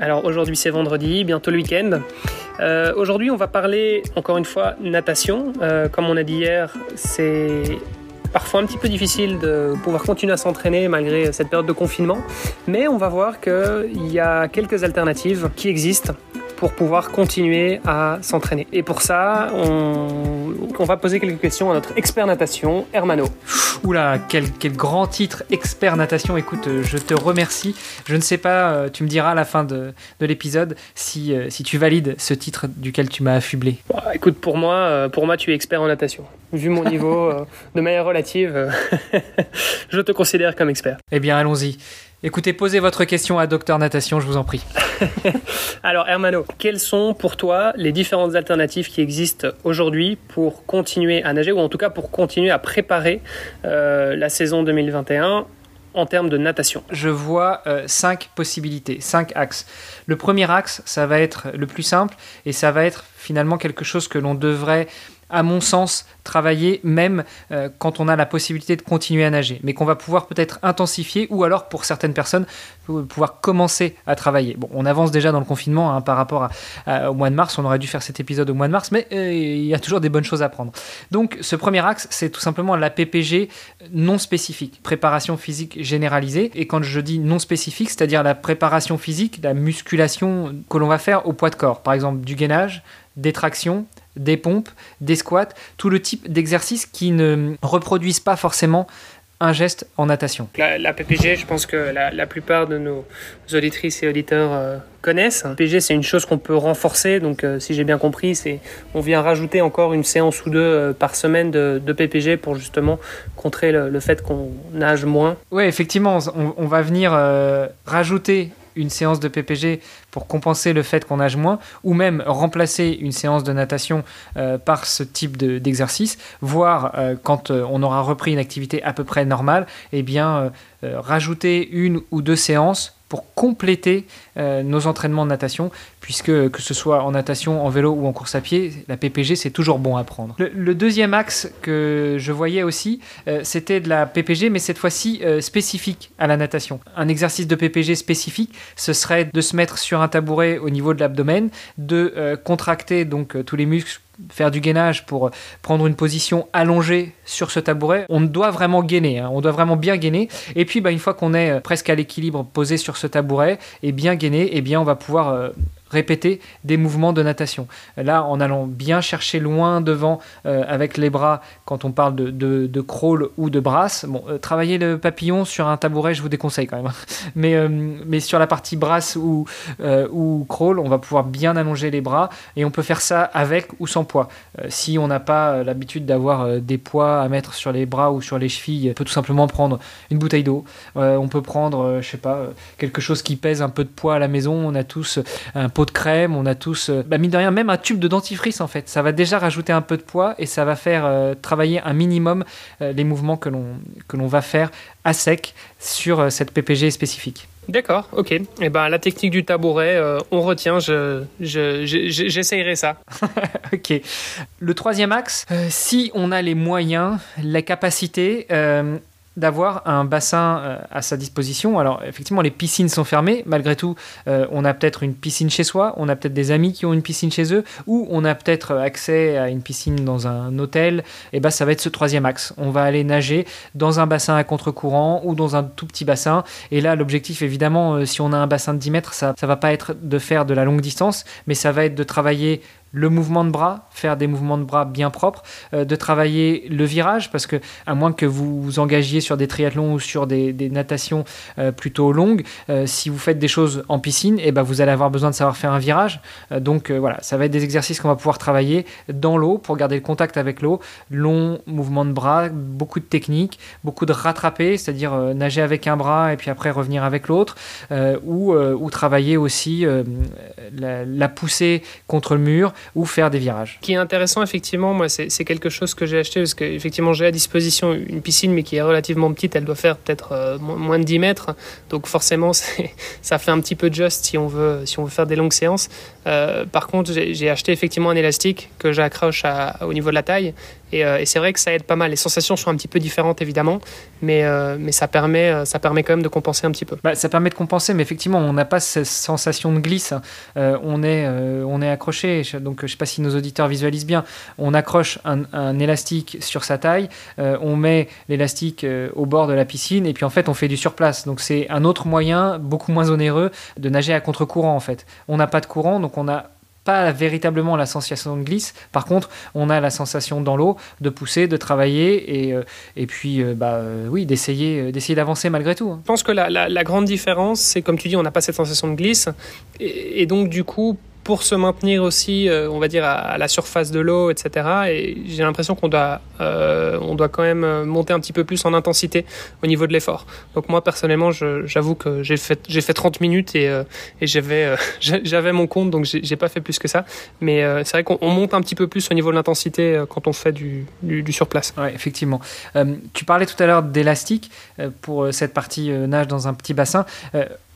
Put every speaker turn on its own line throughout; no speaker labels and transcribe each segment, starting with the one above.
Alors aujourd'hui c'est vendredi, bientôt le week-end. Euh, aujourd'hui on va parler encore une fois natation. Euh, comme on a dit hier, c'est parfois un petit peu difficile de pouvoir continuer à s'entraîner malgré cette période de confinement. Mais on va voir qu'il y a quelques alternatives qui existent pour pouvoir continuer à s'entraîner. Et pour ça, on, on, va poser quelques questions à notre expert natation, Hermano.
Oula, quel, quel grand titre, expert natation. Écoute, euh, je te remercie. Je ne sais pas, euh, tu me diras à la fin de, de l'épisode si, euh, si tu valides ce titre duquel tu m'as affublé.
Bah, écoute, pour moi, pour moi, tu es expert en natation. Vu mon niveau, de manière relative, je te considère comme expert.
Eh bien, allons-y. Écoutez, posez votre question à Docteur Natation, je vous en prie.
Alors, Hermano, quelles sont pour toi les différentes alternatives qui existent aujourd'hui pour continuer à nager, ou en tout cas pour continuer à préparer euh, la saison 2021 en termes de natation?
Je vois euh, cinq possibilités, cinq axes. Le premier axe, ça va être le plus simple, et ça va être finalement quelque chose que l'on devrait à mon sens, travailler même euh, quand on a la possibilité de continuer à nager, mais qu'on va pouvoir peut-être intensifier ou alors pour certaines personnes pouvoir commencer à travailler. Bon, on avance déjà dans le confinement hein, par rapport au mois de mars, on aurait dû faire cet épisode au mois de mars, mais euh, il y a toujours des bonnes choses à prendre. Donc ce premier axe, c'est tout simplement la PPG non spécifique, préparation physique généralisée, et quand je dis non spécifique, c'est-à-dire la préparation physique, la musculation que l'on va faire au poids de corps, par exemple du gainage, des tractions, des pompes, des squats, tout le type d'exercices qui ne reproduisent pas forcément un geste en natation.
La, PPG, je pense que la, plupart de nos auditrices et auditeurs euh, connaissent. La PPG, c'est une chose qu'on peut renforcer. Donc, euh, si j'ai bien compris, c'est on vient rajouter encore une séance ou deux euh, par semaine de, PPG pour justement contrer le, fait qu'on nage moins.
Oui, effectivement, on, on va venir rajouter une séance de PPG pour compenser le fait qu'on nage moins, ou même remplacer une séance de natation euh, par ce type d'exercice, voire euh, quand euh, on aura repris une activité à peu près normale, eh bien rajouter une ou deux séances pour compléter euh, nos entraînements de natation, puisque que ce soit en natation, en vélo ou en course à pied, la PPG c'est toujours bon à prendre. Le, deuxième axe que je voyais aussi, euh, c'était de la PPG, mais cette fois-ci euh, spécifique à la natation. Un exercice de PPG spécifique, ce serait de se mettre sur un tabouret au niveau de l'abdomen, de contracter donc tous les muscles faire du gainage pour prendre une position allongée sur ce tabouret, on doit vraiment gainer, hein. on doit vraiment bien gainer. Et puis, bah, une fois qu'on est presque à l'équilibre posé sur ce tabouret et bien gainer, eh bien, on va pouvoir euh, répéter des mouvements de natation. Là, en allant bien chercher loin devant euh, avec les bras, quand on parle de, crawl ou de brasse, bon, euh, travailler le papillon sur un tabouret, je vous déconseille quand même. Mais, euh, mais sur la partie brasse ou, crawl, on va pouvoir bien allonger les bras et on peut faire ça avec ou sans poids. si on n'a pas l'habitude d'avoir des poids à mettre sur les bras ou sur les chevilles, on peut tout simplement prendre une bouteille d'eau. on peut prendre, je sais pas, quelque chose qui pèse un peu de poids à la maison. On a tous un de crème, on a tous, euh, bah, mine de rien, même un tube de dentifrice en fait. Ça va déjà rajouter un peu de poids et ça va faire euh, travailler un minimum euh, les mouvements que l'on va faire à sec sur cette PPG spécifique.
D'accord, ok. Et eh ben la technique du tabouret, on retient. Je, j'essayerai ça.
ok. Le troisième axe, si on a les moyens, la capacité, d'avoir un bassin euh, à sa disposition. Alors effectivement, les piscines sont fermées. Malgré tout, euh, on a peut-être une piscine chez soi, on a peut-être des amis qui ont une piscine chez eux, ou on a peut-être accès à une piscine dans un hôtel. Et ben, ça va être ce troisième axe. On va aller nager dans un bassin à contre-courant ou dans un tout petit bassin. Et là, l'objectif, évidemment, euh, si on a un bassin de 10 mètres, ça ne va pas être de faire de la longue distance, mais ça va être de travailler le mouvement de bras, faire des mouvements de bras bien propres, euh, de travailler le virage, parce que à moins que vous vous engagiez sur des triathlons ou sur des, natations euh, plutôt longues, euh, si vous faites des choses en piscine, eh ben vous allez avoir besoin de savoir faire un virage. donc voilà, ça va être des exercices qu'on va pouvoir travailler dans l'eau pour garder le contact avec l'eau, long mouvement de bras, beaucoup de techniques, beaucoup de rattraper, c'est-à-dire nager avec un bras et puis après revenir avec l'autre, ou, ou travailler aussi la, pousser contre le mur ou faire des virages.
Ce qui est intéressant, effectivement, moi, c'est quelque chose que j'ai acheté parce qu'effectivement, j'ai à disposition une piscine, mais qui est relativement petite. Elle doit faire peut-être euh, moins de 10 mètres. Donc, forcément, ça fait un petit peu just si on veut, si on veut faire des longues séances. Euh, par contre, j'ai acheté effectivement un élastique que j'accroche au niveau de la taille. Euh, et, c'est vrai que ça aide pas mal. Les sensations sont un petit peu différentes, évidemment, mais, mais ça, permet, ça permet quand même de compenser un petit peu.
Bah, ça permet de compenser, mais effectivement, on n'a pas cette sensation de glisse. on, est, on est accroché. Donc, je ne sais pas si nos auditeurs visualisent bien. On accroche un, élastique sur sa taille, on met l'élastique au bord de la piscine, et puis en fait, on fait du surplace. Donc, c'est un autre moyen, beaucoup moins onéreux, de nager à contre-courant, en fait. On n'a pas de courant, donc on n'a pas véritablement la sensation de glisse. Par contre, on a la sensation dans l'eau de pousser, de travailler et, euh, puis euh, bah, euh, oui, d'essayer, d'essayer d'avancer malgré tout. Hein.
Je pense que la, grande différence, c'est comme tu dis, on n'a pas cette sensation de glisse. Et donc, du coup, pour se maintenir aussi, euh, on va dire, à, la surface de l'eau, etc. Et j'ai l'impression qu'on doit, euh, doit quand même monter un petit peu plus en intensité au niveau de l'effort. Donc moi, personnellement, j'avoue que j'ai fait, j'ai fait 30 minutes et, euh, j'avais mon compte, donc j'ai pas fait plus que ça. Mais c'est vrai qu'on monte un petit peu plus au niveau de l'intensité quand on fait du, du, du surplace.
Ouais, effectivement. tu parlais tout à l'heure d'élastique pour cette partie nage dans un petit bassin.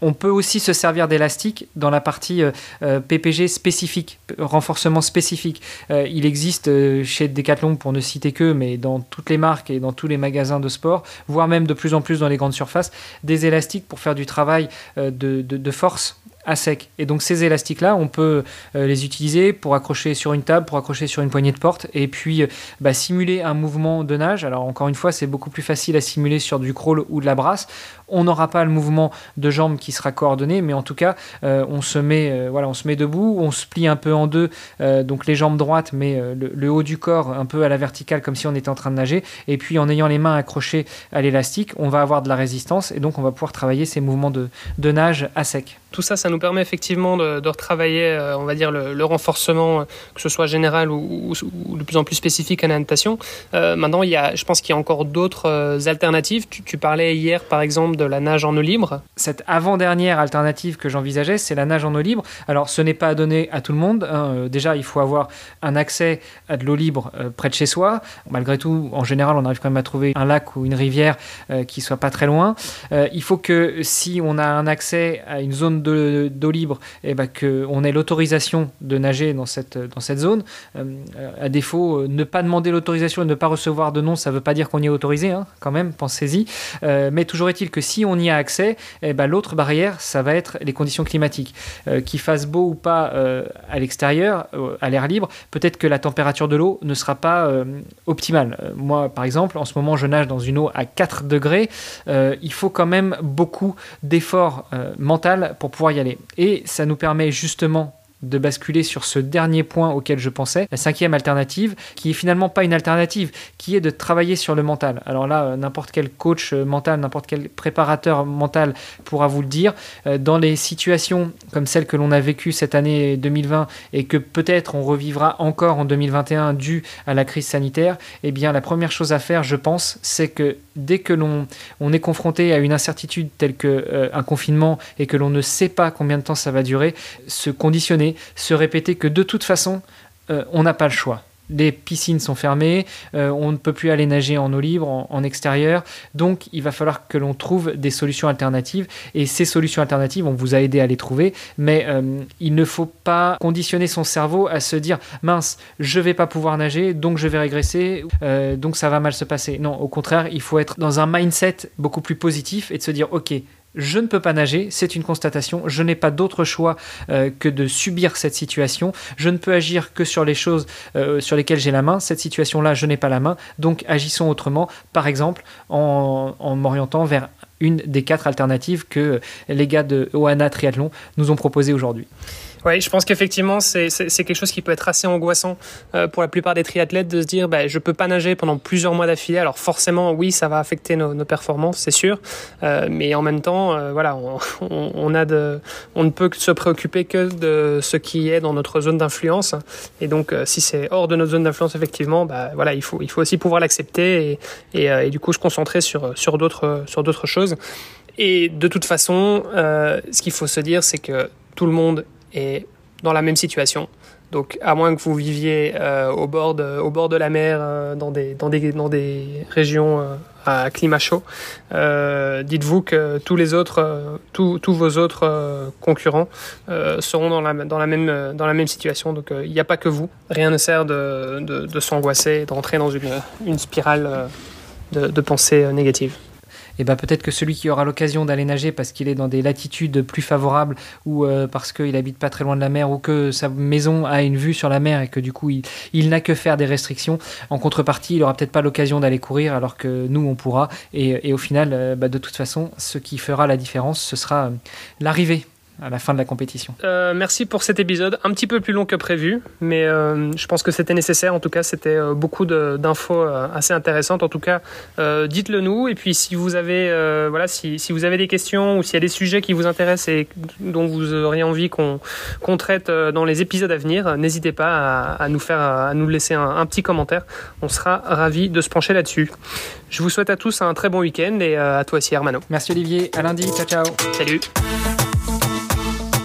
On peut aussi se servir d'élastique dans la partie euh, euh, PPG spécifique, renforcement spécifique. Euh, il existe chez Decathlon, pour ne citer que, mais dans toutes les marques et dans tous les magasins de sport, voire même de plus en plus dans les grandes surfaces, des élastiques pour faire du travail de force à sec. Et donc ces élastiques-là, on peut euh, les utiliser pour accrocher sur une table, pour accrocher sur une poignée de porte, et puis euh, bah, simuler un mouvement de nage. Alors encore une fois, c'est beaucoup plus facile à simuler sur du crawl ou de la brasse. On n'aura pas le mouvement de jambe qui sera coordonné, mais en tout cas, euh, on, se met, voilà, on se met debout, on se plie un peu en deux, donc les jambes droites, mais le, haut du corps un peu à la verticale, comme si on était en train de nager. Et puis en ayant les mains accrochées à l'élastique, on va avoir de la résistance, et donc on va pouvoir travailler ces mouvements de, de nage à sec.
Tout ça, ça nous permet effectivement de, retravailler, euh, on va dire, le, renforcement, euh, que ce soit général ou, de plus en plus spécifique à la natation. Euh, maintenant, il y a, je pense qu'il y a encore d'autres alternatives. Tu, parlais hier, par exemple, de la nage en eau libre.
Cette avant-dernière alternative que j'envisageais, c'est la nage en eau libre. Alors, ce n'est pas à donner à tout le monde. Hein. Déjà, il faut avoir un accès à de l'eau libre près de chez soi. Malgré tout, en général, on arrive quand même à trouver un lac ou une rivière qui soit pas très loin. il faut que si on a un accès à une zone d'eau libre, eh ben, qu'on ait l'autorisation de nager dans cette, dans cette zone. Euh, à défaut, euh, ne pas demander l'autorisation et ne pas recevoir de nom, ça ne veut pas dire qu'on y est autorisé, hein, quand même, pensez-y. Euh, mais toujours est-il que si on y a accès, eh ben, l'autre barrière, ça va être les conditions climatiques. Qu'il fasse beau ou pas à l'extérieur, à l'air libre, peut-être que la température de l'eau ne sera pas optimale. moi, par exemple, en ce moment, je nage dans une eau à 4 degrés. il faut quand même beaucoup d'efforts mental pour pouvoir y aller. Et ça nous permet justement de basculer sur ce dernier point auquel je pensais, la cinquième alternative, qui est finalement pas une alternative, qui est de travailler sur le mental. Alors là, euh, n'importe quel coach euh, mental, n'importe quel préparateur mental pourra vous le dire. Euh, dans les situations comme celles que l'on a vécues cette année 2020 et que peut-être on revivra encore en 2021 dû à la crise sanitaire, eh bien la première chose à faire, je pense, c'est que dès que l'on on est confronté à une incertitude telle que un confinement et que l'on ne sait pas combien de temps ça va durer, se conditionner se répéter que de toute façon, euh, on n'a pas le choix. Les piscines sont fermées, euh, on ne peut plus aller nager en eau libre, en, extérieur. Donc, il va falloir que l'on trouve des solutions alternatives. Et ces solutions alternatives, on vous a aidé à les trouver. Mais euh, il ne faut pas conditionner son cerveau à se dire mince, je vais pas pouvoir nager, donc je vais régresser, donc ça va mal se passer. Non, au contraire, il faut être dans un mindset beaucoup plus positif et de se dire ok, je ne peux pas nager, c'est une constatation, je n'ai pas d'autre choix euh, que de subir cette situation, je ne peux agir que sur les choses euh, sur lesquelles j'ai la main, cette situation-là, je n'ai pas la main, donc agissons autrement, par exemple en, en m'orientant vers une des quatre alternatives que les gars de Oana Triathlon nous ont proposées aujourd'hui.
Oui, je pense qu'effectivement, c'est quelque chose qui peut être assez angoissant euh, pour la plupart des triathlètes de se dire bah, je peux pas nager pendant plusieurs mois d'affilée. Alors forcément, oui, ça va affecter nos, performances, c'est sûr. Euh, mais en même temps, euh, voilà, on, a de, on ne peut se préoccuper que de ce qui est dans notre zone d'influence. Et donc, si c'est hors de notre zone d'influence, effectivement, bah, voilà, il faut, il faut aussi pouvoir l'accepter et, et, du coup se concentrer sur, sur d'autres choses. Et de toute façon, ce qu'il faut se dire, c'est que tout le monde est dans la même situation. Donc, à moins que vous viviez euh, au, bord de, la mer, euh, dans, des, régions euh, à climat chaud, dites-vous que tous les autres, tous, vos autres concurrents seront dans la, même, situation. Donc, il n'y a pas que vous. Rien ne sert de, de, de s'angoisser, d'entrer dans une, une spirale de, de pensée négative
et eh ben peut-être que celui qui aura l'occasion d'aller nager parce qu'il est dans des latitudes plus favorables ou euh, parce qu'il habite pas très loin de la mer ou que sa maison a une vue sur la mer et que du coup il, n'a que faire des restrictions, en contrepartie il aura peut-être pas l'occasion d'aller courir alors que nous on pourra. Et, au final euh, bah, de toute façon ce qui fera la différence ce sera euh, l'arrivée à la fin de la compétition.
Euh, merci pour cet épisode, un petit peu plus long que prévu, mais euh, je pense que c'était nécessaire. En tout cas, c'était euh, beaucoup d'infos assez intéressantes. En tout cas, dites-le nous. Et puis, si vous avez, voilà, si, si, vous avez des questions ou s'il y a des sujets qui vous intéressent et dont vous auriez envie qu'on traite dans les épisodes à venir, n'hésitez pas à, nous faire, à nous laisser un, un, petit commentaire. On sera ravis de se pencher là-dessus. Je vous souhaite à tous un très bon week-end et à toi aussi, Hermano.
Merci Olivier. À lundi. Ciao, ciao.
Salut.